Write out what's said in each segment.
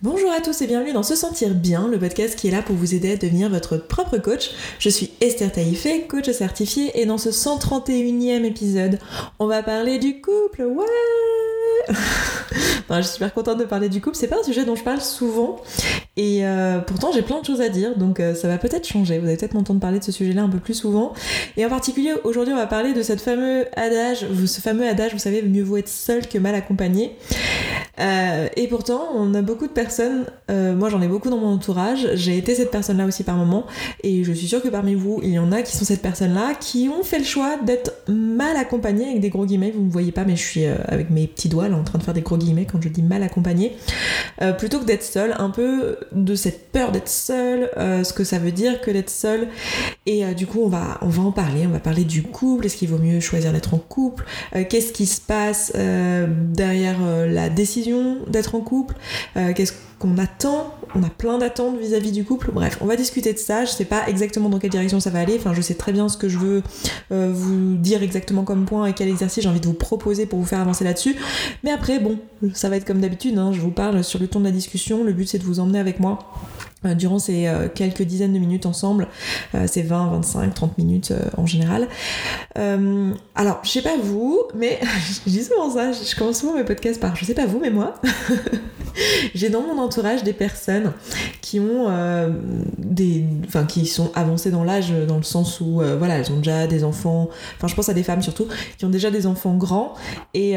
Bonjour à tous et bienvenue dans Se Sentir Bien, le podcast qui est là pour vous aider à devenir votre propre coach. Je suis Esther Taïfé, coach certifiée, et dans ce 131e épisode, on va parler du couple. Ouais Je suis super contente de parler du couple, c'est pas un sujet dont je parle souvent, et euh, pourtant j'ai plein de choses à dire, donc euh, ça va peut-être changer. Vous allez peut-être m'entendre parler de ce sujet-là un peu plus souvent. Et en particulier, aujourd'hui, on va parler de cette fameux adage, ce fameux adage, vous savez, mieux vaut être seul que mal accompagné. Euh, et pourtant, on a beaucoup de personnes, moi j'en ai beaucoup dans mon entourage, j'ai été cette personne-là aussi par moment, et je suis sûre que parmi vous, il y en a qui sont cette personne-là, qui ont fait le choix d'être mal accompagnée avec des gros guillemets, vous ne me voyez pas, mais je suis avec mes petits doigts là en train de faire des gros guillemets quand je dis mal accompagnée, plutôt que d'être seule, un peu de cette peur d'être seule, ce que ça veut dire que d'être seule, et du coup on va, on va en parler, on va parler du couple, est-ce qu'il vaut mieux choisir d'être en couple, qu'est-ce qui se passe derrière la décision d'être en couple, euh, qu'est-ce qu'on attend, on a plein d'attentes vis-à-vis du couple, bref, on va discuter de ça, je sais pas exactement dans quelle direction ça va aller, enfin je sais très bien ce que je veux euh, vous dire exactement comme point et quel exercice j'ai envie de vous proposer pour vous faire avancer là-dessus, mais après bon, ça va être comme d'habitude, hein, je vous parle sur le ton de la discussion, le but c'est de vous emmener avec moi euh, durant ces euh, quelques dizaines de minutes ensemble, c'est 20, 25, 30 minutes en général. alors, je sais pas vous, mais je dis souvent ça, je commence souvent mes podcasts par je sais pas vous, mais moi, j'ai dans mon entourage des personnes qui ont des. Enfin, qui sont avancées dans l'âge, dans le sens où, voilà, elles ont déjà des enfants, enfin, je pense à des femmes surtout, qui ont déjà des enfants grands et,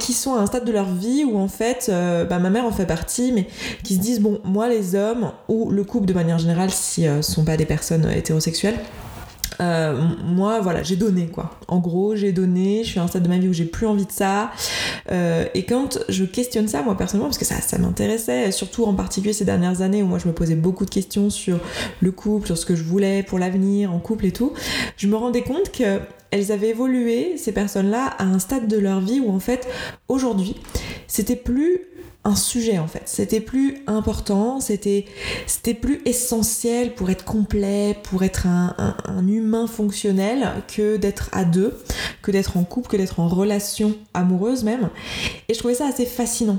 qui sont à un stade de leur vie où en fait, bah, ma mère en fait partie, mais qui se disent, bon, moi les hommes, ou le couple de manière générale si ce euh, sont pas des personnes hétérosexuelles. Euh, moi voilà j'ai donné quoi. En gros j'ai donné je suis à un stade de ma vie où j'ai plus envie de ça. Euh, et quand je questionne ça moi personnellement parce que ça, m'intéressait surtout en particulier ces dernières années où moi je me posais beaucoup de questions sur le couple sur ce que je voulais pour l'avenir en couple et tout je me rendais compte que elles avaient évolué ces personnes là à un stade de leur vie où en fait aujourd'hui c'était plus un sujet en fait. C'était plus important, c'était c'était plus essentiel pour être complet, pour être un, humain fonctionnel que d'être à deux, que d'être en couple, que d'être en relation amoureuse même. Et je trouvais ça assez fascinant.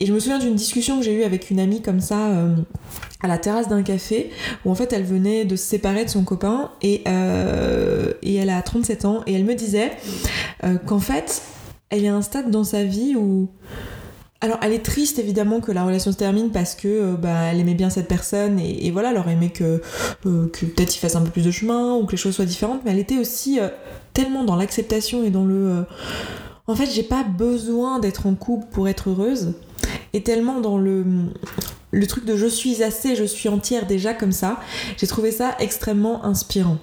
Et je me souviens d'une discussion que j'ai eue avec une amie comme ça euh, à la terrasse d'un café où en fait elle venait de se séparer de son copain et, euh, et elle a 37 ans et elle me disait euh, qu'en fait elle est à un stade dans sa vie où alors, elle est triste évidemment que la relation se termine parce que euh, bah, elle aimait bien cette personne et, voilà, elle aurait aimé que, euh, que peut-être il fasse un peu plus de chemin ou que les choses soient différentes, mais elle était aussi euh, tellement dans l'acceptation et dans le. En fait, j'ai pas besoin d'être en couple pour être heureuse et tellement dans le le truc de je suis assez, je suis entière déjà comme ça. J'ai trouvé ça extrêmement inspirant.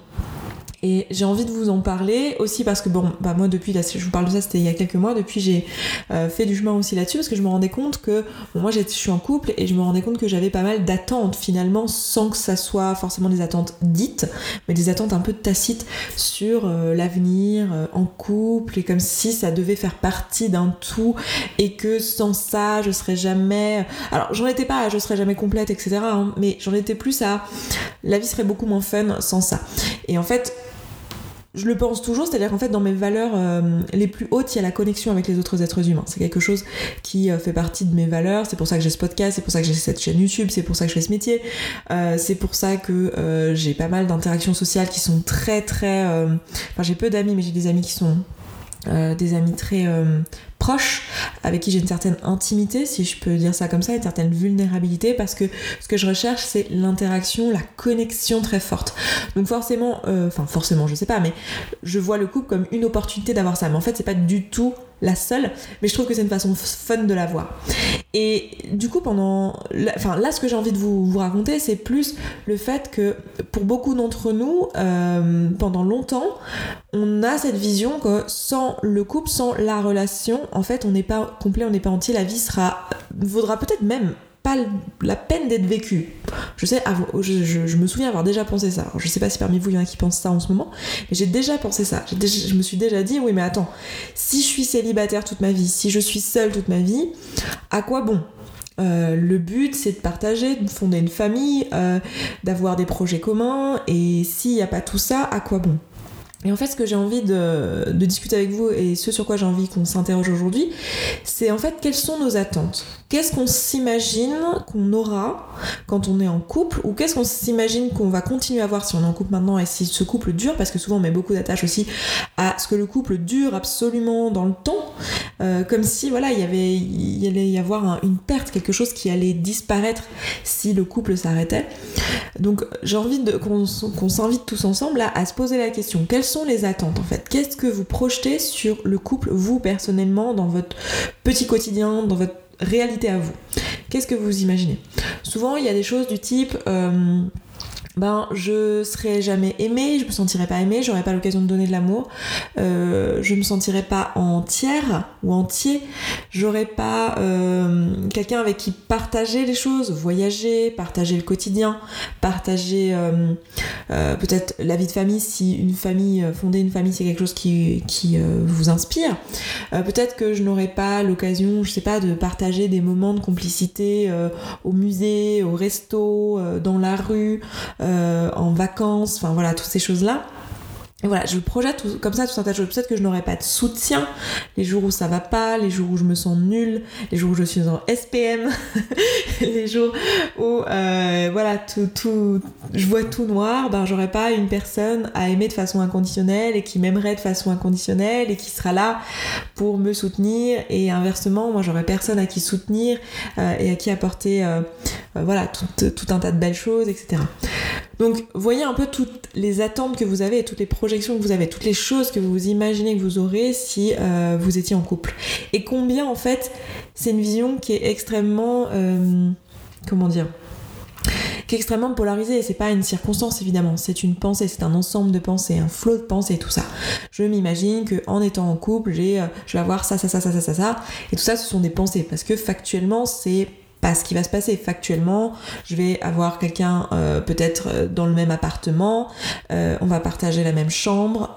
Et j'ai envie de vous en parler aussi parce que bon, bah moi depuis, là, je vous parle de ça, c'était il y a quelques mois, depuis j'ai euh, fait du chemin aussi là-dessus parce que je me rendais compte que, bon, moi je suis en couple et je me rendais compte que j'avais pas mal d'attentes finalement sans que ça soit forcément des attentes dites, mais des attentes un peu tacites sur euh, l'avenir euh, en couple et comme si ça devait faire partie d'un tout et que sans ça je serais jamais. Alors j'en étais pas, je serais jamais complète, etc. Hein, mais j'en étais plus à la vie serait beaucoup moins fun sans ça. Et en fait, je le pense toujours, c'est-à-dire qu'en fait, dans mes valeurs euh, les plus hautes, il y a la connexion avec les autres êtres humains. C'est quelque chose qui euh, fait partie de mes valeurs. C'est pour ça que j'ai ce podcast, c'est pour ça que j'ai cette chaîne YouTube, c'est pour ça que je fais ce métier. Euh, c'est pour ça que j'ai pas mal d'interactions sociales qui sont très très. Enfin, j'ai peu d'amis, mais j'ai des amis qui sont des amis très proche, avec qui j'ai une certaine intimité, si je peux dire ça comme ça, une certaine vulnérabilité, parce que ce que je recherche, c'est l'interaction, la connexion très forte. Donc forcément, euh, enfin forcément, je sais pas, mais je vois le couple comme une opportunité d'avoir ça. Mais en fait, c'est pas du tout la seule, mais je trouve que c'est une façon fun de la voir. Et du coup, pendant. Enfin, là, ce que j'ai envie de vous, raconter, c'est plus le fait que pour beaucoup d'entre nous, euh, pendant longtemps, on a cette vision que sans le couple, sans la relation, en fait, on n'est pas complet, on n'est pas entier, la vie sera. vaudra peut-être même la peine d'être vécu. Je sais, je, me souviens avoir déjà pensé ça. je sais pas si parmi vous il y en a qui pensent ça en ce moment, mais j'ai déjà pensé ça. je me suis déjà dit, oui, mais attends, si je suis célibataire toute ma vie, si je suis seule toute ma vie, à quoi bon? Euh, le but, c'est de partager, de fonder une famille, euh, d'avoir des projets communs, et s'il n'y a pas tout ça, à quoi bon? Et en fait, ce que j'ai envie de, de, discuter avec vous et ce sur quoi j'ai envie qu'on s'interroge aujourd'hui, c'est en fait quelles sont nos attentes? Qu'est-ce qu'on s'imagine qu'on aura quand on est en couple ou qu'est-ce qu'on s'imagine qu'on va continuer à avoir si on est en couple maintenant et si ce couple dure? Parce que souvent on met beaucoup d'attaches aussi à ce que le couple dure absolument dans le temps euh, comme si voilà il y avait il allait y avoir une perte quelque chose qui allait disparaître si le couple s'arrêtait. Donc j'ai envie de qu'on s'invite tous ensemble là à se poser la question quelles sont les attentes en fait? Qu'est-ce que vous projetez sur le couple vous personnellement dans votre petit quotidien dans votre réalité à vous. Qu'est-ce que vous imaginez? Souvent, il y a des choses du type... Euh, ben je serais jamais aimée, je me sentirais pas aimée, j'aurais pas l'occasion de donner de l'amour, euh, je me sentirais pas entière ou entier, j'aurais pas euh, quelqu'un avec qui partager les choses, voyager, partager le quotidien, partager euh, peut-être la vie de famille si une famille, fonder une famille c'est quelque chose qui, qui vous inspire, peut-être que je n'aurais pas l'occasion, je sais pas, de partager des moments de complicité au musée, au resto, dans la rue, euh, en vacances, enfin voilà, toutes ces choses-là. Et voilà, je projette comme ça tout un tas de choses. Peut-être que je n'aurai pas de soutien les jours où ça va pas, les jours où je me sens nulle, les jours où je suis en SPM, les jours où euh, voilà tout, tout, je vois tout noir. Ben j'aurai pas une personne à aimer de façon inconditionnelle et qui m'aimerait de façon inconditionnelle et qui sera là pour me soutenir. Et inversement, moi j'aurai personne à qui soutenir euh, et à qui apporter euh, voilà tout, tout un tas de belles choses, etc. Donc voyez un peu toutes les attentes que vous avez toutes les projections que vous avez, toutes les choses que vous imaginez que vous aurez si euh, vous étiez en couple. Et combien en fait c'est une vision qui est extrêmement... Euh, comment dire qui est extrêmement polarisée. C'est pas une circonstance évidemment, c'est une pensée, c'est un ensemble de pensées, un flot de pensées, tout ça. Je m'imagine que en étant en couple, euh, je vais avoir ça, ça, ça, ça, ça, ça, ça, et tout ça, ce sont des pensées parce que factuellement, c'est pas ce qui va se passer. Factuellement, je vais avoir quelqu'un euh, peut-être euh, dans le même appartement, euh, on va partager la même chambre.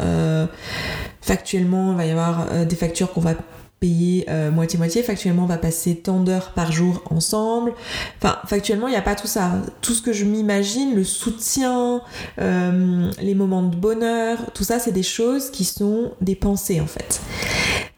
factuellement, il va y avoir des factures qu'on va payer moitié-moitié. factuellement, on va passer tant d'heures par jour ensemble. Enfin, factuellement, il n'y a pas tout ça. Tout ce que je m'imagine, le soutien, les moments de bonheur, tout ça, c'est des choses qui sont des pensées en fait.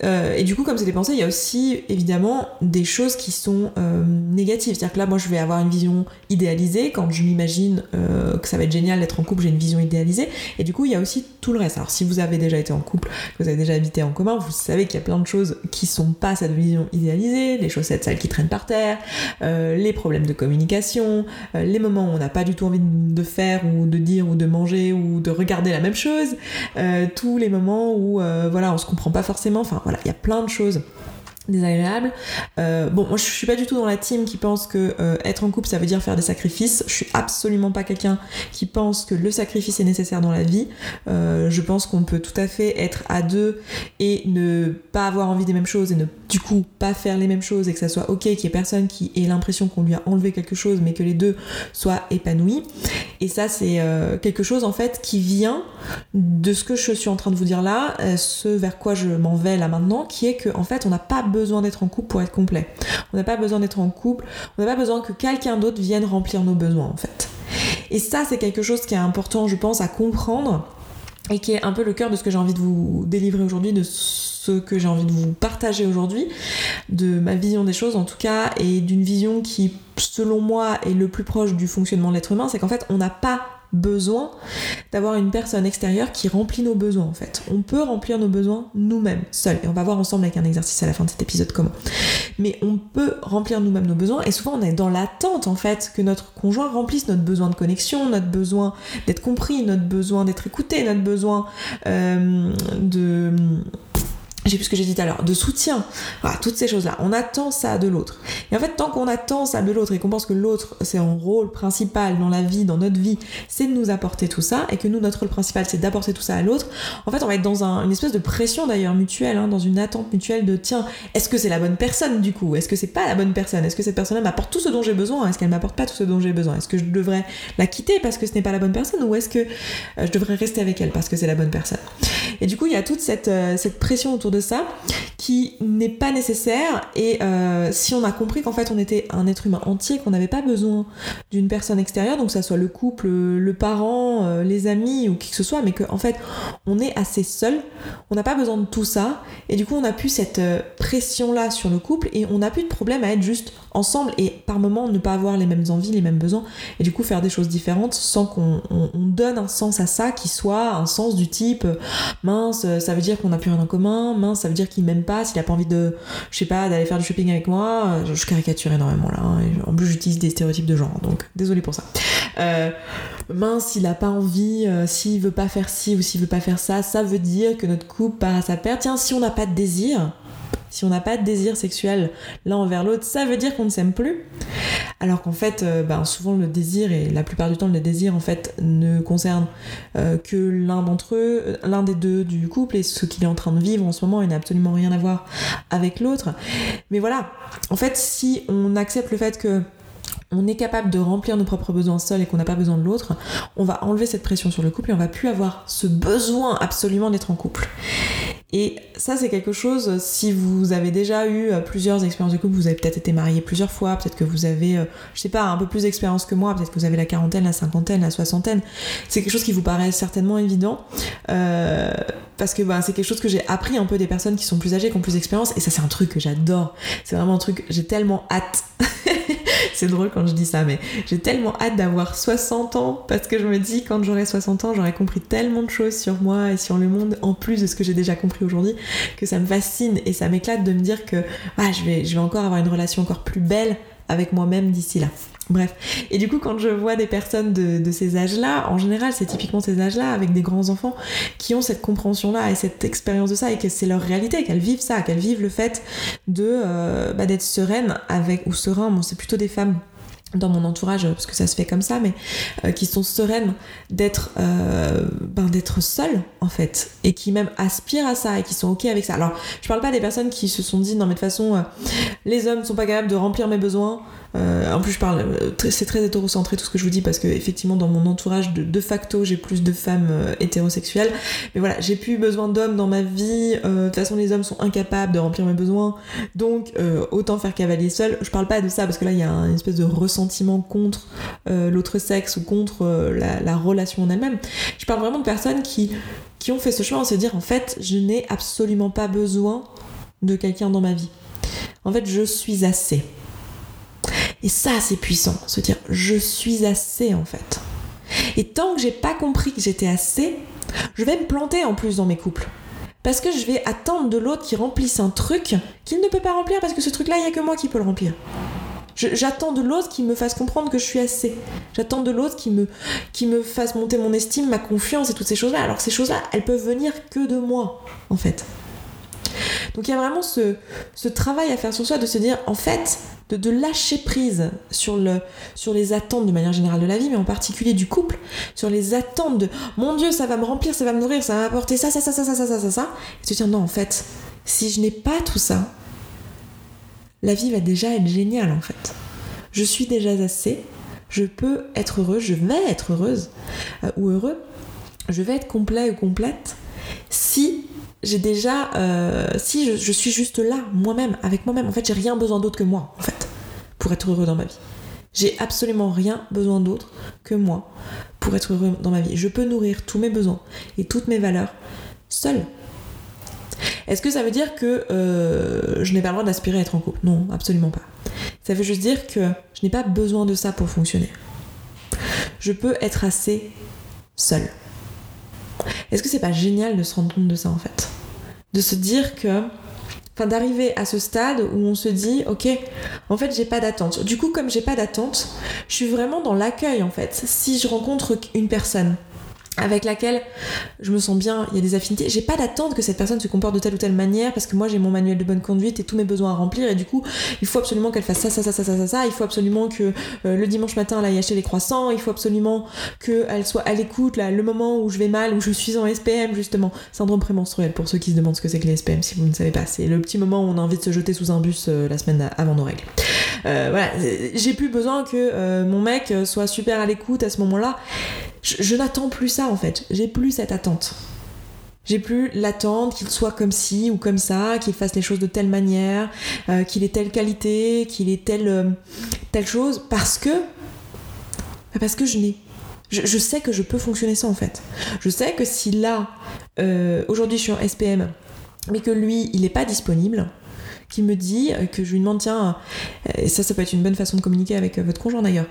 Euh, et du coup, comme c'est des pensées, il y a aussi évidemment des choses qui sont euh, négatives. C'est-à-dire que là, moi, je vais avoir une vision idéalisée. Quand je m'imagine euh, que ça va être génial d'être en couple, j'ai une vision idéalisée. Et du coup, il y a aussi tout le reste. Alors, si vous avez déjà été en couple, que vous avez déjà habité en commun, vous savez qu'il y a plein de choses qui sont pas cette vision idéalisée. Les chaussettes sales qui traînent par terre, les problèmes de communication, les moments où on n'a pas du tout envie de faire ou de dire ou de manger ou de regarder la même chose, tous les moments où voilà, on se comprend pas forcément. Enfin, voilà, il y a plein de choses désagréable. Euh, bon, moi je suis pas du tout dans la team qui pense que euh, être en couple ça veut dire faire des sacrifices. Je suis absolument pas quelqu'un qui pense que le sacrifice est nécessaire dans la vie. Euh, je pense qu'on peut tout à fait être à deux et ne pas avoir envie des mêmes choses et ne du coup pas faire les mêmes choses et que ça soit ok, qu'il y ait personne qui ait l'impression qu'on lui a enlevé quelque chose mais que les deux soient épanouis. Et ça c'est quelque chose en fait qui vient de ce que je suis en train de vous dire là, ce vers quoi je m'en vais là maintenant, qui est que en fait on n'a pas besoin d'être en couple pour être complet. On n'a pas besoin d'être en couple, on n'a pas besoin que quelqu'un d'autre vienne remplir nos besoins en fait. Et ça, c'est quelque chose qui est important, je pense, à comprendre et qui est un peu le cœur de ce que j'ai envie de vous délivrer aujourd'hui, de ce que j'ai envie de vous partager aujourd'hui, de ma vision des choses en tout cas, et d'une vision qui, selon moi, est le plus proche du fonctionnement de l'être humain, c'est qu'en fait, on n'a pas besoin d'avoir une personne extérieure qui remplit nos besoins en fait. On peut remplir nos besoins nous-mêmes, seuls. Et on va voir ensemble avec un exercice à la fin de cet épisode comment. Mais on peut remplir nous-mêmes nos besoins et souvent on est dans l'attente en fait que notre conjoint remplisse notre besoin de connexion, notre besoin d'être compris, notre besoin d'être écouté, notre besoin euh, de j'ai plus ce que j'ai dit tout à l'heure, de soutien, voilà, toutes ces choses-là. On attend ça de l'autre. Et en fait, tant qu'on attend ça de l'autre et qu'on pense que l'autre, c'est un rôle principal dans la vie, dans notre vie, c'est de nous apporter tout ça, et que nous, notre rôle principal, c'est d'apporter tout ça à l'autre, en fait, on va être dans une espèce de pression d'ailleurs mutuelle, hein, dans une attente mutuelle de tiens, est-ce que c'est la bonne personne du coup? Est-ce que c'est pas la bonne personne? Est-ce que cette personne-là m'apporte tout ce dont j'ai besoin? Est-ce qu'elle m'apporte pas tout ce dont j'ai besoin? Est-ce que je devrais la quitter parce que ce n'est pas la bonne personne Ou est-ce que euh, je devrais rester avec elle parce que c'est la bonne personne? Et du coup, il y a toute cette, euh, cette pression autour de ça n'est pas nécessaire. Et euh, si on a compris qu'en fait on était un être humain entier, qu'on n'avait pas besoin d'une personne extérieure, donc que ça soit le couple, le parent, euh, les amis ou qui que ce soit, mais qu'en en fait on est assez seul, on n'a pas besoin de tout ça. Et du coup on a plus cette euh, pression là sur le couple et on n'a plus de problème à être juste ensemble et par moment ne pas avoir les mêmes envies, les mêmes besoins et du coup faire des choses différentes sans qu'on donne un sens à ça qui soit un sens du type mince, ça veut dire qu'on n'a plus rien en commun, mince, ça veut dire qu'il m'aime pas, s'il a pas envie de, je sais pas, d'aller faire du shopping avec moi, je caricature énormément là, hein, en plus j'utilise des stéréotypes de genre, donc désolé pour ça. Euh, mince, s'il a pas envie, euh, s'il veut pas faire ci ou s'il veut pas faire ça, ça veut dire que notre couple part à sa. Tiens, si on n'a pas de désir, si on n'a pas de désir sexuel l'un envers l'autre, ça veut dire qu'on ne s'aime plus. Alors qu'en fait, euh, ben, souvent le désir, et la plupart du temps le désir en fait ne concerne euh, que l'un d'entre eux, euh, l'un des deux du couple et ce qu'il est en train de vivre en ce moment, il n'a absolument rien à voir avec l'autre. Mais voilà, en fait, si on accepte le fait que on est capable de remplir nos propres besoins seuls et qu'on n'a pas besoin de l'autre, on va enlever cette pression sur le couple et on va plus avoir ce besoin absolument d'être en couple. Et ça, c'est quelque chose, si vous avez déjà eu euh, plusieurs expériences de couple, vous avez peut-être été marié plusieurs fois, peut-être que vous avez, euh, je sais pas, un peu plus d'expérience que moi, peut-être que vous avez la quarantaine, la cinquantaine, la soixantaine, c'est quelque chose qui vous paraît certainement évident, euh, parce que bah, c'est quelque chose que j'ai appris un peu des personnes qui sont plus âgées, qui ont plus d'expérience, et ça, c'est un truc que j'adore. C'est vraiment un truc, j'ai tellement hâte. c'est drôle quand je dis ça, mais j'ai tellement hâte d'avoir 60 ans, parce que je me dis, quand j'aurai 60 ans, j'aurai compris tellement de choses sur moi et sur le monde, en plus de ce que j'ai déjà compris aujourd'hui que ça me fascine et ça m'éclate de me dire que ah, je, vais, je vais encore avoir une relation encore plus belle avec moi-même d'ici là. Bref. Et du coup, quand je vois des personnes de, ces âges-là, en général, c'est typiquement ces âges-là, avec des grands enfants, qui ont cette compréhension-là et cette expérience de ça, et que c'est leur réalité, qu'elles vivent ça, qu'elles vivent le fait de euh, bah, d'être sereine avec, ou serein, bon, c'est plutôt des femmes dans mon entourage parce que ça se fait comme ça mais euh, qui sont sereines d'être euh, ben, d'être seules en fait et qui même aspirent à ça et qui sont ok avec ça. Alors je parle pas des personnes qui se sont dit non mais de toute façon euh, les hommes sont pas capables de remplir mes besoins euh, en plus, je parle, euh, c'est très hétérocentré tout ce que je vous dis parce que effectivement, dans mon entourage, de, facto, j'ai plus de femmes euh, hétérosexuelles. Mais voilà, j'ai plus besoin d'hommes dans ma vie. de toute façon, les hommes sont incapables de remplir mes besoins, donc autant faire cavalier seul. Je parle pas de ça parce que là, il y a une espèce de ressentiment contre l'autre sexe ou contre la, la, relation en elle-même. Je parle vraiment de personnes qui qui ont fait ce choix en se dire en fait, je n'ai absolument pas besoin de quelqu'un dans ma vie. En fait, je suis assez. Et ça, c'est puissant, se dire je suis assez en fait. Et tant que j'ai pas compris que j'étais assez, je vais me planter en plus dans mes couples. Parce que je vais attendre de l'autre qui remplisse un truc qu'il ne peut pas remplir parce que ce truc-là, il n'y a que moi qui peux le remplir. J'attends de l'autre qui me fasse comprendre que je suis assez. J'attends de l'autre qui me, qui fasse monter mon estime, ma confiance et toutes ces choses-là. Alors ces choses-là, elles peuvent venir que de moi, en fait. Donc il y a vraiment ce, travail à faire sur soi de se dire, en fait, de, lâcher prise sur, le, sur les attentes de manière générale de la vie, mais en particulier du couple, sur les attentes de mon Dieu, ça va me remplir, ça va me nourrir, ça va m'apporter ça, ça, ça, ça, ça, ça, ça, ça, ça, et se dire non, en fait, si je n'ai pas tout ça, la vie va déjà être géniale en fait. Je suis déjà assez, je peux être heureuse, je vais être heureuse euh, ou heureux, je vais être complet ou complète si j'ai déjà, euh, si je, suis juste là, moi-même, avec moi-même, en fait, j'ai rien besoin d'autre que moi, en fait, pour être heureux dans ma vie. J'ai absolument rien besoin d'autre que moi pour être heureux dans ma vie. Je peux nourrir tous mes besoins et toutes mes valeurs seule. Est-ce que ça veut dire que euh, je n'ai pas le droit d'aspirer à être en couple? Non, absolument pas. Ça veut juste dire que je n'ai pas besoin de ça pour fonctionner. Je peux être assez seule. Est-ce que c'est pas génial de se rendre compte de ça en fait? De se dire que. Enfin, d'arriver à ce stade où on se dit, ok, en fait, j'ai pas d'attente. Du coup, comme j'ai pas d'attente, je suis vraiment dans l'accueil en fait. Si je rencontre une personne avec laquelle je me sens bien, il y a des affinités. J'ai pas d'attente que cette personne se comporte de telle ou telle manière parce que moi j'ai mon manuel de bonne conduite et tous mes besoins à remplir et du coup il faut absolument qu'elle fasse ça, ça, ça, ça, ça, ça, ça. Il faut absolument que euh, le dimanche matin elle aille acheter les croissants. Il faut absolument qu'elle soit à l'écoute là, le moment où je vais mal, où je suis en SPM justement. Syndrome prémenstruel pour ceux qui se demandent ce que c'est que les SPM si vous ne savez pas. C'est le petit moment où on a envie de se jeter sous un bus euh, la semaine avant nos règles. Euh, voilà, j'ai plus besoin que mon mec soit super à l'écoute à ce moment-là je, n'attends plus ça en fait. J'ai plus cette attente. J'ai plus l'attente qu'il soit comme ci ou comme ça, qu'il fasse les choses de telle manière, euh, qu'il ait telle qualité, qu'il ait telle, euh, chose, parce que. Parce que je n'ai. Je, sais que je peux fonctionner sans en fait. Je sais que si là, euh, aujourd'hui je suis en SPM, mais que lui, il n'est pas disponible, qui me dit euh, que je lui demande tiens euh, et ça ça peut être une bonne façon de communiquer avec euh, votre conjoint d'ailleurs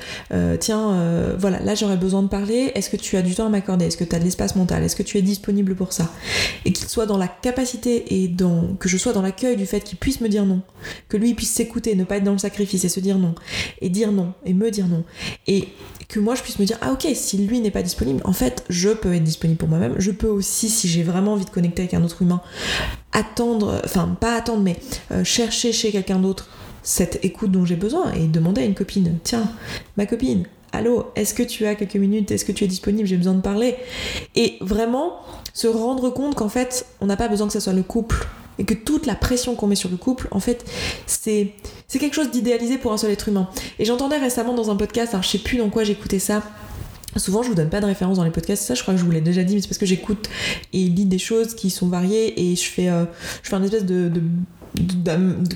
tiens voilà là j'aurais besoin de parler est-ce que tu as du temps à m'accorder est-ce que tu as de l'espace mental est-ce que tu es disponible pour ça? Et qu'il soit dans la capacité et dans que je sois dans l'accueil du fait qu'il puisse me dire non que lui puisse s'écouter ne pas être dans le sacrifice et se dire non et dire non et me dire non et que moi je puisse me dire ah ok si lui n'est pas disponible en fait je peux être disponible pour moi-même je peux aussi si j'ai vraiment envie de connecter avec un autre humain attendre enfin pas attendre mais euh, chercher chez quelqu'un d'autre cette écoute dont j'ai besoin et demander à une copine tiens ma copine allô est-ce que tu as quelques minutes est-ce que tu es disponible j'ai besoin de parler et vraiment se rendre compte qu'en fait on n'a pas besoin que ce soit le couple et que toute la pression qu'on met sur le couple, en fait, c'est c'est quelque chose d'idéalisé pour un seul être humain. Et j'entendais récemment dans un podcast, alors je sais plus dans quoi j'écoutais ça. Souvent, je vous donne pas de référence dans les podcasts, ça je crois que je vous l'ai déjà dit, mais c'est parce que j'écoute et lis des choses qui sont variées et je fais, euh, une espèce de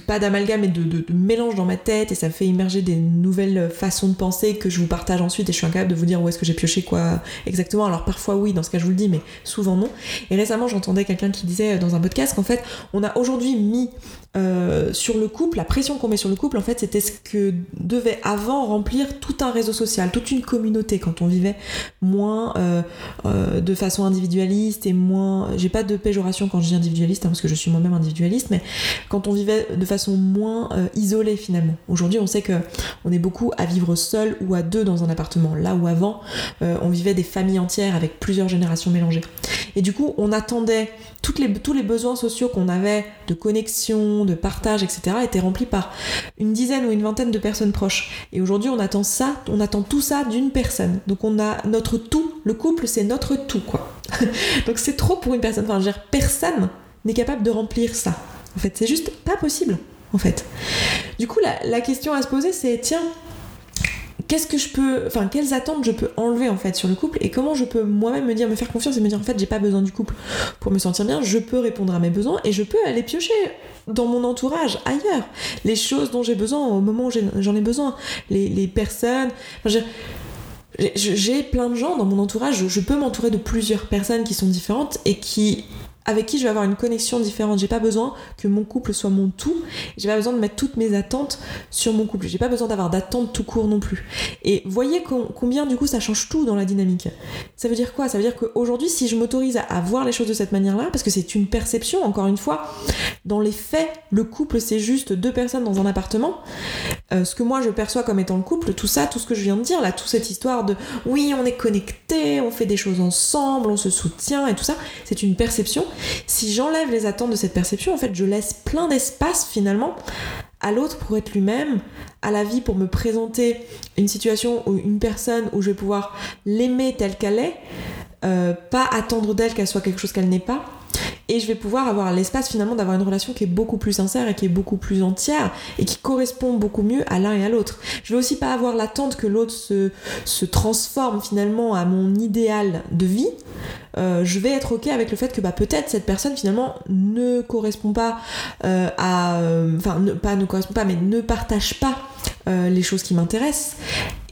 pas d'amalgame mais de, de, mélange dans ma tête et ça fait immerger des nouvelles façons de penser que je vous partage ensuite et je suis incapable de vous dire où est-ce que j'ai pioché quoi exactement. Alors parfois oui dans ce cas je vous le dis mais souvent non. Et récemment j'entendais quelqu'un qui disait dans un podcast qu'en fait on a aujourd'hui mis euh, sur le couple, la pression qu'on met sur le couple, en fait, c'était ce que devait avant remplir tout un réseau social, toute une communauté quand on vivait moins euh, euh, de façon individualiste et moins. J'ai pas de péjoration quand je dis individualiste, hein, parce que je suis moi-même individualiste, mais quand on vivait de façon moins isolée finalement. Aujourd'hui, on sait que on est beaucoup à vivre seul ou à deux dans un appartement, là où avant, on vivait des familles entières avec plusieurs générations mélangées. Et du coup, on attendait les, tous les besoins sociaux qu'on avait de connexion, de partage, etc., étaient remplis par une dizaine ou une vingtaine de personnes proches. Et aujourd'hui, on attend ça, on attend tout ça d'une personne. Donc on a notre tout, le couple, c'est notre tout, quoi. Donc c'est trop pour une personne. Enfin, je veux dire, personne n'est capable de remplir ça. En fait, c'est juste pas possible, en fait. Du coup, la, la question à se poser, c'est tiens, qu'est-ce que je peux, enfin, quelles attentes je peux enlever en fait sur le couple et comment je peux moi-même me dire, me faire confiance et me dire en fait, j'ai pas besoin du couple pour me sentir bien, je peux répondre à mes besoins et je peux aller piocher dans mon entourage, ailleurs, les choses dont j'ai besoin au moment où j'en ai besoin, les, personnes. j'ai plein de gens dans mon entourage, je peux m'entourer de plusieurs personnes qui sont différentes et qui avec qui je vais avoir une connexion différente. J'ai pas besoin que mon couple soit mon tout. J'ai pas besoin de mettre toutes mes attentes sur mon couple. J'ai pas besoin d'avoir d'attentes tout court non plus. Et voyez combien du coup ça change tout dans la dynamique. Ça veut dire quoi? Ça veut dire qu'aujourd'hui, si je m'autorise à, voir les choses de cette manière-là, parce que c'est une perception, encore une fois, dans les faits, le couple c'est juste deux personnes dans un appartement. Euh, ce que moi je perçois comme étant le couple, tout ça, tout ce que je viens de dire là, toute cette histoire de oui, on est connectés, on fait des choses ensemble, on se soutient et tout ça, c'est une perception si j'enlève les attentes de cette perception, en fait, je laisse plein d'espace finalement à l'autre pour être lui-même, à la vie pour me présenter une situation ou une personne où je vais pouvoir l'aimer telle qu'elle est, euh, pas attendre d'elle qu'elle soit quelque chose qu'elle n'est pas, et je vais pouvoir avoir l'espace finalement d'avoir une relation qui est beaucoup plus sincère et qui est beaucoup plus entière et qui correspond beaucoup mieux à l'un et à l'autre. Je vais aussi pas avoir l'attente que l'autre se, se transforme finalement à mon idéal de vie. Euh, je vais être ok avec le fait que bah, peut-être cette personne finalement ne correspond pas euh, à... Euh, enfin, pas ne correspond pas, mais ne partage pas les choses qui m'intéressent.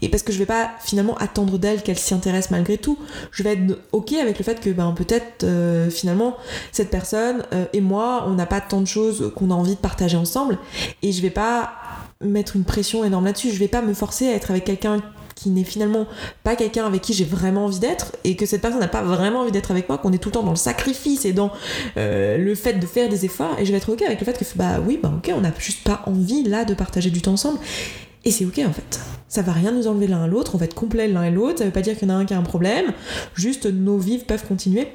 Et parce que je vais pas finalement attendre d'elle qu'elle s'y intéresse malgré tout. Je vais être ok avec le fait que ben, peut-être finalement cette personne et moi, on n'a pas tant de choses qu'on a envie de partager ensemble. Et je vais pas mettre une pression énorme là-dessus. Je vais pas me forcer à être avec quelqu'un qui n'est finalement pas quelqu'un avec qui j'ai vraiment envie d'être et que cette personne n'a pas vraiment envie d'être avec moi, qu'on est tout le temps dans le sacrifice et dans euh, le fait de faire des efforts et je vais être ok avec le fait que bah oui bah ok on n'a juste pas envie là de partager du temps ensemble et c'est ok en fait. Ça va rien nous enlever l'un à l'autre, on va être complet l'un et l'autre, ça veut pas dire qu'il y en a un qui a un problème, juste nos vies peuvent continuer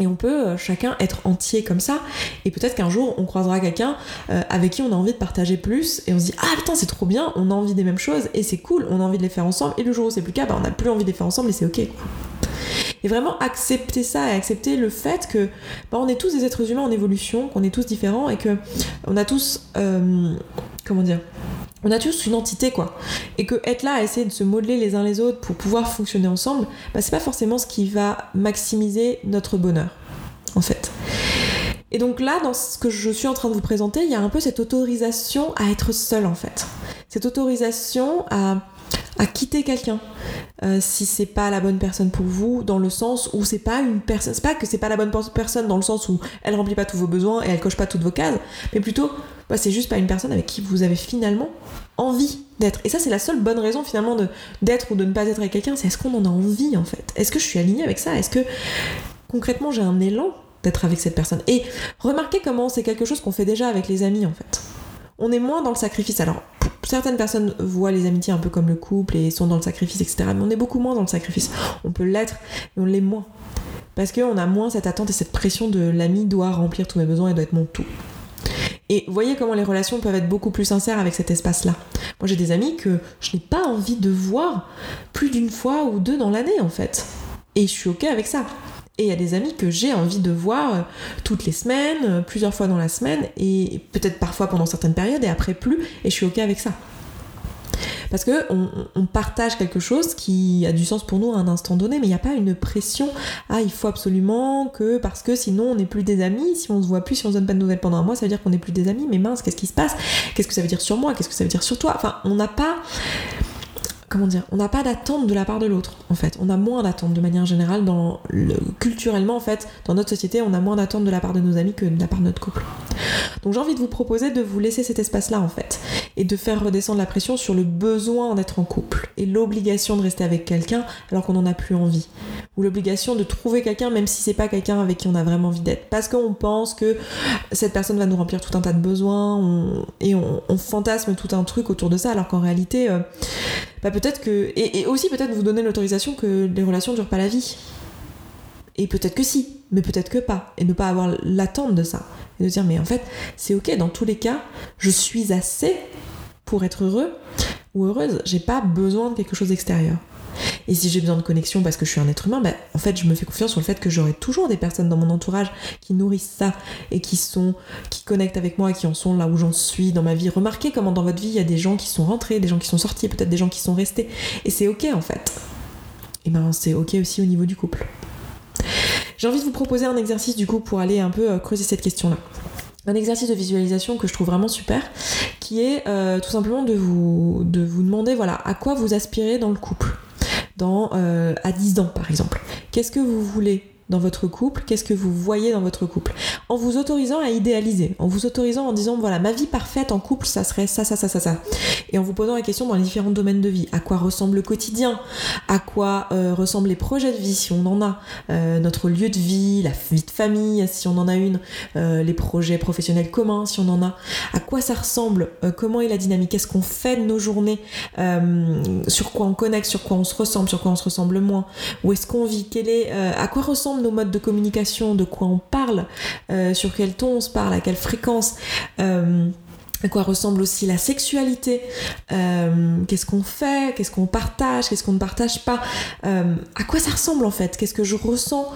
et on peut euh, chacun être entier comme ça. Et peut-être qu'un jour, on croisera quelqu'un euh, avec qui on a envie de partager plus. Et on se dit, ah putain, c'est trop bien, on a envie des mêmes choses. Et c'est cool, on a envie de les faire ensemble. Et le jour où c'est plus le cas, bah, on n'a plus envie de les faire ensemble et c'est ok. Et vraiment accepter ça et accepter le fait que bah, on est tous des êtres humains en évolution, qu'on est tous différents et que on a tous. Euh, comment dire on a tous une entité quoi et que être là à essayer de se modeler les uns les autres pour pouvoir fonctionner ensemble bah, c'est pas forcément ce qui va maximiser notre bonheur en fait. Et donc là, dans ce que je suis en train de vous présenter, il y a un peu cette autorisation à être seul en fait. Cette autorisation à, à quitter quelqu'un euh, si c'est pas la bonne personne pour vous, dans le sens où c'est pas une personne, c'est pas que c'est pas la bonne personne dans le sens où elle remplit pas tous vos besoins et elle coche pas toutes vos cases, mais plutôt c'est juste pas une personne avec qui vous avez finalement envie d'être. Et ça, c'est la seule bonne raison finalement d'être ou de ne pas être avec quelqu'un, c'est est-ce qu'on en a envie en fait? Est-ce que je suis alignée avec ça? Est-ce que concrètement j'ai un élan d'être avec cette personne? Et remarquez comment c'est quelque chose qu'on fait déjà avec les amis en fait. On est moins dans le sacrifice. Alors, certaines personnes voient les amitiés un peu comme le couple et sont dans le sacrifice, etc. Mais on est beaucoup moins dans le sacrifice. On peut l'être, mais on l'est moins. Parce qu'on a moins cette attente et cette pression de l'ami doit remplir tous mes besoins et doit être mon tout. Et voyez comment les relations peuvent être beaucoup plus sincères avec cet espace-là. Moi j'ai des amis que je n'ai pas envie de voir plus d'une fois ou deux dans l'année en fait. Et je suis ok avec ça. Et il y a des amis que j'ai envie de voir euh, toutes les semaines, euh, plusieurs fois dans la semaine, et peut-être parfois pendant certaines périodes, et après plus, et je suis ok avec ça. Parce que on, partage quelque chose qui a du sens pour nous à un instant donné, mais il n'y a pas une pression ah il faut absolument que parce que sinon on n'est plus des amis, si on se voit plus, si on se donne pas de nouvelles pendant un mois, ça veut dire qu'on n'est plus des amis. Mais mince, qu'est-ce qui se passe? Qu'est-ce que ça veut dire sur moi? Qu'est-ce que ça veut dire sur toi? Enfin, on n'a pas comment dire, on n'a pas d'attente de la part de l'autre, en fait. On a moins d'attente de manière générale dans le, culturellement, en fait, dans notre société, on a moins d'attente de la part de nos amis que de la part de notre couple. Donc j'ai envie de vous proposer de vous laisser cet espace-là, en fait, et de faire redescendre la pression sur le besoin d'être en couple et l'obligation de rester avec quelqu'un alors qu'on n'en a plus envie, ou l'obligation de trouver quelqu'un même si c'est pas quelqu'un avec qui on a vraiment envie d'être, parce qu'on pense que cette personne va nous remplir tout un tas de besoins et on, fantasme tout un truc autour de ça, alors qu'en réalité, euh, bah, peut-être que. Et, aussi peut-être vous donner l'autorisation que les relations durent pas la vie. Et peut-être que si, mais peut-être que pas. Et ne pas avoir l'attente de ça. Et de dire, mais en fait, c'est ok, dans tous les cas, je suis assez pour être heureux ou heureuse. J'ai pas besoin de quelque chose d'extérieur. Et si j'ai besoin de connexion parce que je suis un être humain, ben, en fait, je me fais confiance sur le fait que j'aurai toujours des personnes dans mon entourage qui nourrissent ça et qui sont, qui connectent avec moi, qui en sont là où j'en suis dans ma vie. Remarquez comment dans votre vie, il y a des gens qui sont rentrés, des gens qui sont sortis, peut-être des gens qui sont restés. Et c'est ok en fait. Et ben, c'est ok aussi au niveau du couple. J'ai envie de vous proposer un exercice du coup pour aller un peu euh, creuser cette question-là un exercice de visualisation que je trouve vraiment super, qui est euh, tout simplement de vous, de vous demander voilà, à quoi vous aspirez dans le couple dans, euh, à 10 ans par exemple. Qu'est-ce que vous voulez dans votre couple, qu'est-ce que vous voyez dans votre couple. En vous autorisant à idéaliser, en vous autorisant en disant voilà, ma vie parfaite en couple, ça serait ça, ça, ça, ça, ça. Et en vous posant la question dans les différents domaines de vie, à quoi ressemble le quotidien, à quoi euh, ressemblent les projets de vie si on en a, euh, notre lieu de vie, la vie de famille si on en a une, euh, les projets professionnels communs si on en a, à quoi ça ressemble, comment est la dynamique, qu'est-ce qu'on fait de nos journées, sur quoi on connecte, sur quoi on se ressemble, sur quoi on se ressemble moins, où est-ce qu'on vit, quel est, à quoi ressemble nos modes de communication, de quoi on parle, euh, sur quel ton on se parle, à quelle fréquence. Euh, à quoi ressemble aussi la sexualité, euh, qu'est-ce qu'on fait, qu'est-ce qu'on partage, qu'est-ce qu'on ne partage pas, à quoi ça ressemble en fait, qu'est-ce que je ressens,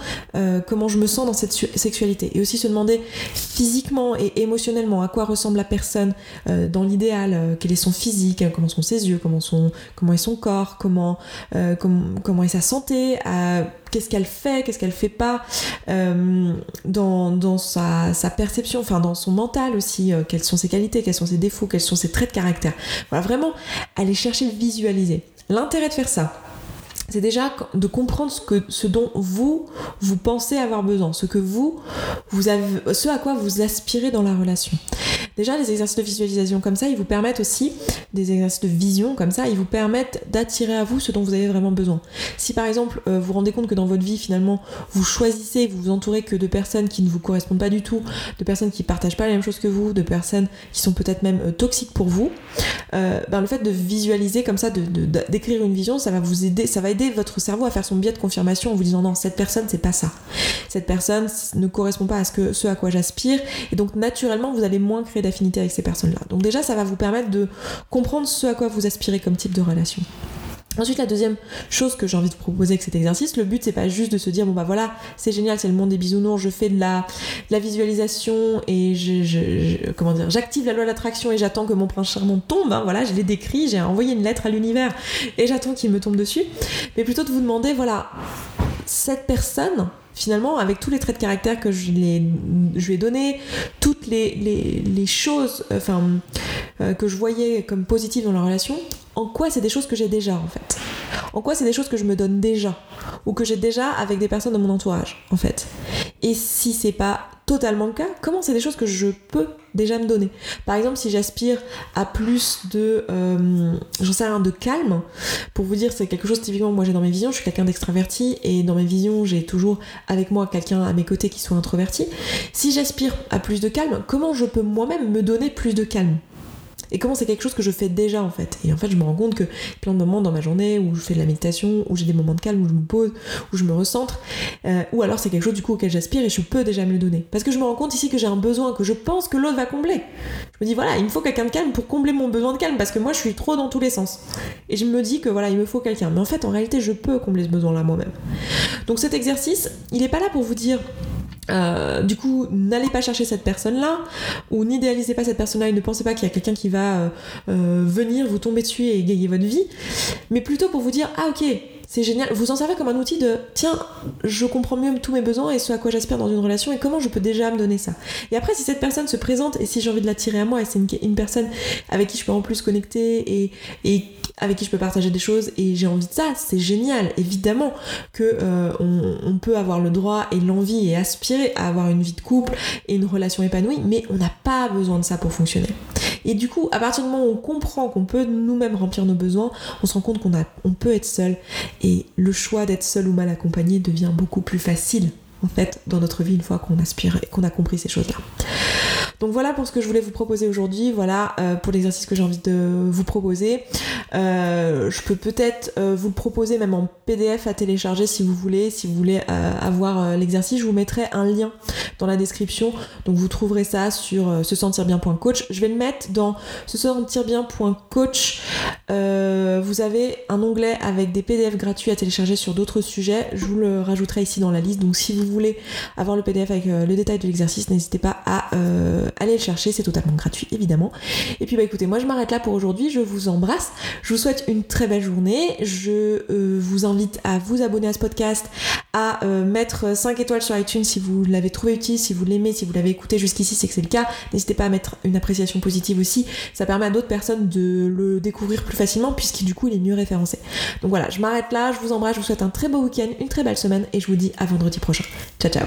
comment je me sens dans cette sexualité. Et aussi se demander physiquement et émotionnellement à quoi ressemble la personne dans l'idéal, quel est son physique, comment sont ses yeux, comment, sont, comment est son corps, comment, comment, est sa santé, qu'est-ce qu'elle fait, qu'est-ce qu'elle fait pas, dans, dans sa, sa, perception, enfin dans son mental aussi, quelles sont ses qualités, quels sont ses défauts, quels sont ses traits de caractère. Voilà, vraiment aller chercher, visualiser. L'intérêt de faire ça, c'est déjà de comprendre ce, dont vous, vous pensez avoir besoin, ce que vous, vous avez, ce à quoi vous aspirez dans la relation. Déjà, les exercices de visualisation comme ça, ils vous permettent aussi, des exercices de vision comme ça, ils vous permettent d'attirer à vous ce dont vous avez vraiment besoin. Si par exemple, euh, vous vous rendez compte que dans votre vie, finalement, vous choisissez, vous vous entourez que de personnes qui ne vous correspondent pas du tout, de personnes qui partagent pas la même chose que vous, de personnes qui sont peut-être même euh, toxiques pour vous, euh, ben, le fait de visualiser comme ça, d'écrire de, une vision, ça va vous aider, ça va aider votre cerveau à faire son biais de confirmation en vous disant non, cette personne, c'est pas ça. Cette personne ne correspond pas à ce, que, ce à quoi j'aspire, et donc naturellement, vous allez moins créer d'affinité avec ces personnes-là. Donc déjà, ça va vous permettre de comprendre ce à quoi vous aspirez comme type de relation. Ensuite, la deuxième chose que j'ai envie de proposer avec cet exercice, le but c'est pas juste de se dire bon bah voilà, c'est génial, c'est le monde des bisounours, je fais de la, la visualisation et je, comment dire, j'active la loi d'attraction et j'attends que mon prince charmant tombe. Hein, voilà, je l'ai décrit, j'ai envoyé une lettre à l'univers et j'attends qu'il me tombe dessus. Mais plutôt de vous demander voilà, cette personne finalement, avec tous les traits de caractère que je, lui ai donnés, toutes les, choses enfin, euh, que je voyais comme positives dans la relation, en quoi c'est des choses que j'ai déjà en fait En quoi c'est des choses que je me donne déjà Ou que j'ai déjà avec des personnes de mon entourage en fait. Et si c'est pas totalement le cas, comment c'est des choses que je peux déjà me donner? Par exemple, si j'aspire à plus de, euh, j'en sais rien, de calme, pour vous dire, c'est quelque chose typiquement moi j'ai dans mes visions, je suis quelqu'un d'extraverti et dans mes visions j'ai toujours avec moi quelqu'un à mes côtés qui soit introverti. Si j'aspire à plus de calme, comment je peux moi-même me donner plus de calme? Et comment c'est quelque chose que je fais déjà en fait. Et en fait, je me rends compte que plein de moments dans ma journée où je fais de la méditation, où j'ai des moments de calme, où je me pose, où je me recentre, euh, ou alors c'est quelque chose du coup auquel j'aspire et je peux déjà me le donner. Parce que je me rends compte ici que j'ai un besoin que je pense que l'autre va combler. Je me dis voilà, il me faut quelqu'un de calme pour combler mon besoin de calme parce que moi je suis trop dans tous les sens. Et je me dis que voilà, il me faut quelqu'un. Mais en fait, en réalité, je peux combler ce besoin-là moi-même. Donc cet exercice, il n'est pas là pour vous dire euh, du coup, n'allez pas chercher cette personne-là, ou n'idéalisez pas cette personne-là et ne pensez pas qu'il y a quelqu'un qui va euh, euh, venir vous tomber dessus et égayer votre vie, mais plutôt pour vous dire ah ok, c'est génial, vous en servez comme un outil de tiens, je comprends mieux tous mes besoins et ce à quoi j'aspire dans une relation et comment je peux déjà me donner ça. Et après, si cette personne se présente et si j'ai envie de l'attirer à moi et c'est une, personne avec qui je peux en plus connecter et, avec qui je peux partager des choses et j'ai envie de ça, c'est génial. Évidemment que euh, peut avoir le droit et l'envie et aspirer à avoir une vie de couple et une relation épanouie, mais on n'a pas besoin de ça pour fonctionner. Et du coup, à partir du moment où on comprend qu'on peut nous-mêmes remplir nos besoins, on se rend compte qu'on peut être seul et le choix d'être seul ou mal accompagné devient beaucoup plus facile en fait dans notre vie une fois qu'on aspire qu'on a compris ces choses-là. Donc voilà pour ce que je voulais vous proposer aujourd'hui, voilà euh, pour l'exercice que j'ai envie de vous proposer. Euh, je peux peut-être euh, vous le proposer même en PDF à télécharger si vous voulez, si vous voulez avoir l'exercice, je vous mettrai un lien dans la description. Donc vous trouverez ça sur se sentir bien.coach. Je vais le mettre dans se sentir bien.coach. vous avez un onglet avec des PDF gratuits à télécharger sur d'autres sujets. Je vous le rajouterai ici dans la liste. Donc si vous voulez avoir le PDF avec le détail de l'exercice, n'hésitez pas à allez le chercher, c'est totalement gratuit évidemment. Et puis bah écoutez, moi je m'arrête là pour aujourd'hui, je vous embrasse, je vous souhaite une très belle journée, je euh, vous invite à vous abonner à ce podcast, à euh, mettre 5 étoiles sur iTunes si vous l'avez trouvé utile, si vous l'aimez, si vous l'avez écouté jusqu'ici, c'est que c'est le cas. N'hésitez pas à mettre une appréciation positive aussi, ça permet à d'autres personnes de le découvrir plus facilement puisqu'il du coup il est mieux référencé. Donc voilà, je m'arrête là, je vous embrasse, je vous souhaite un très beau week-end, une très belle semaine et je vous dis à vendredi prochain. Ciao ciao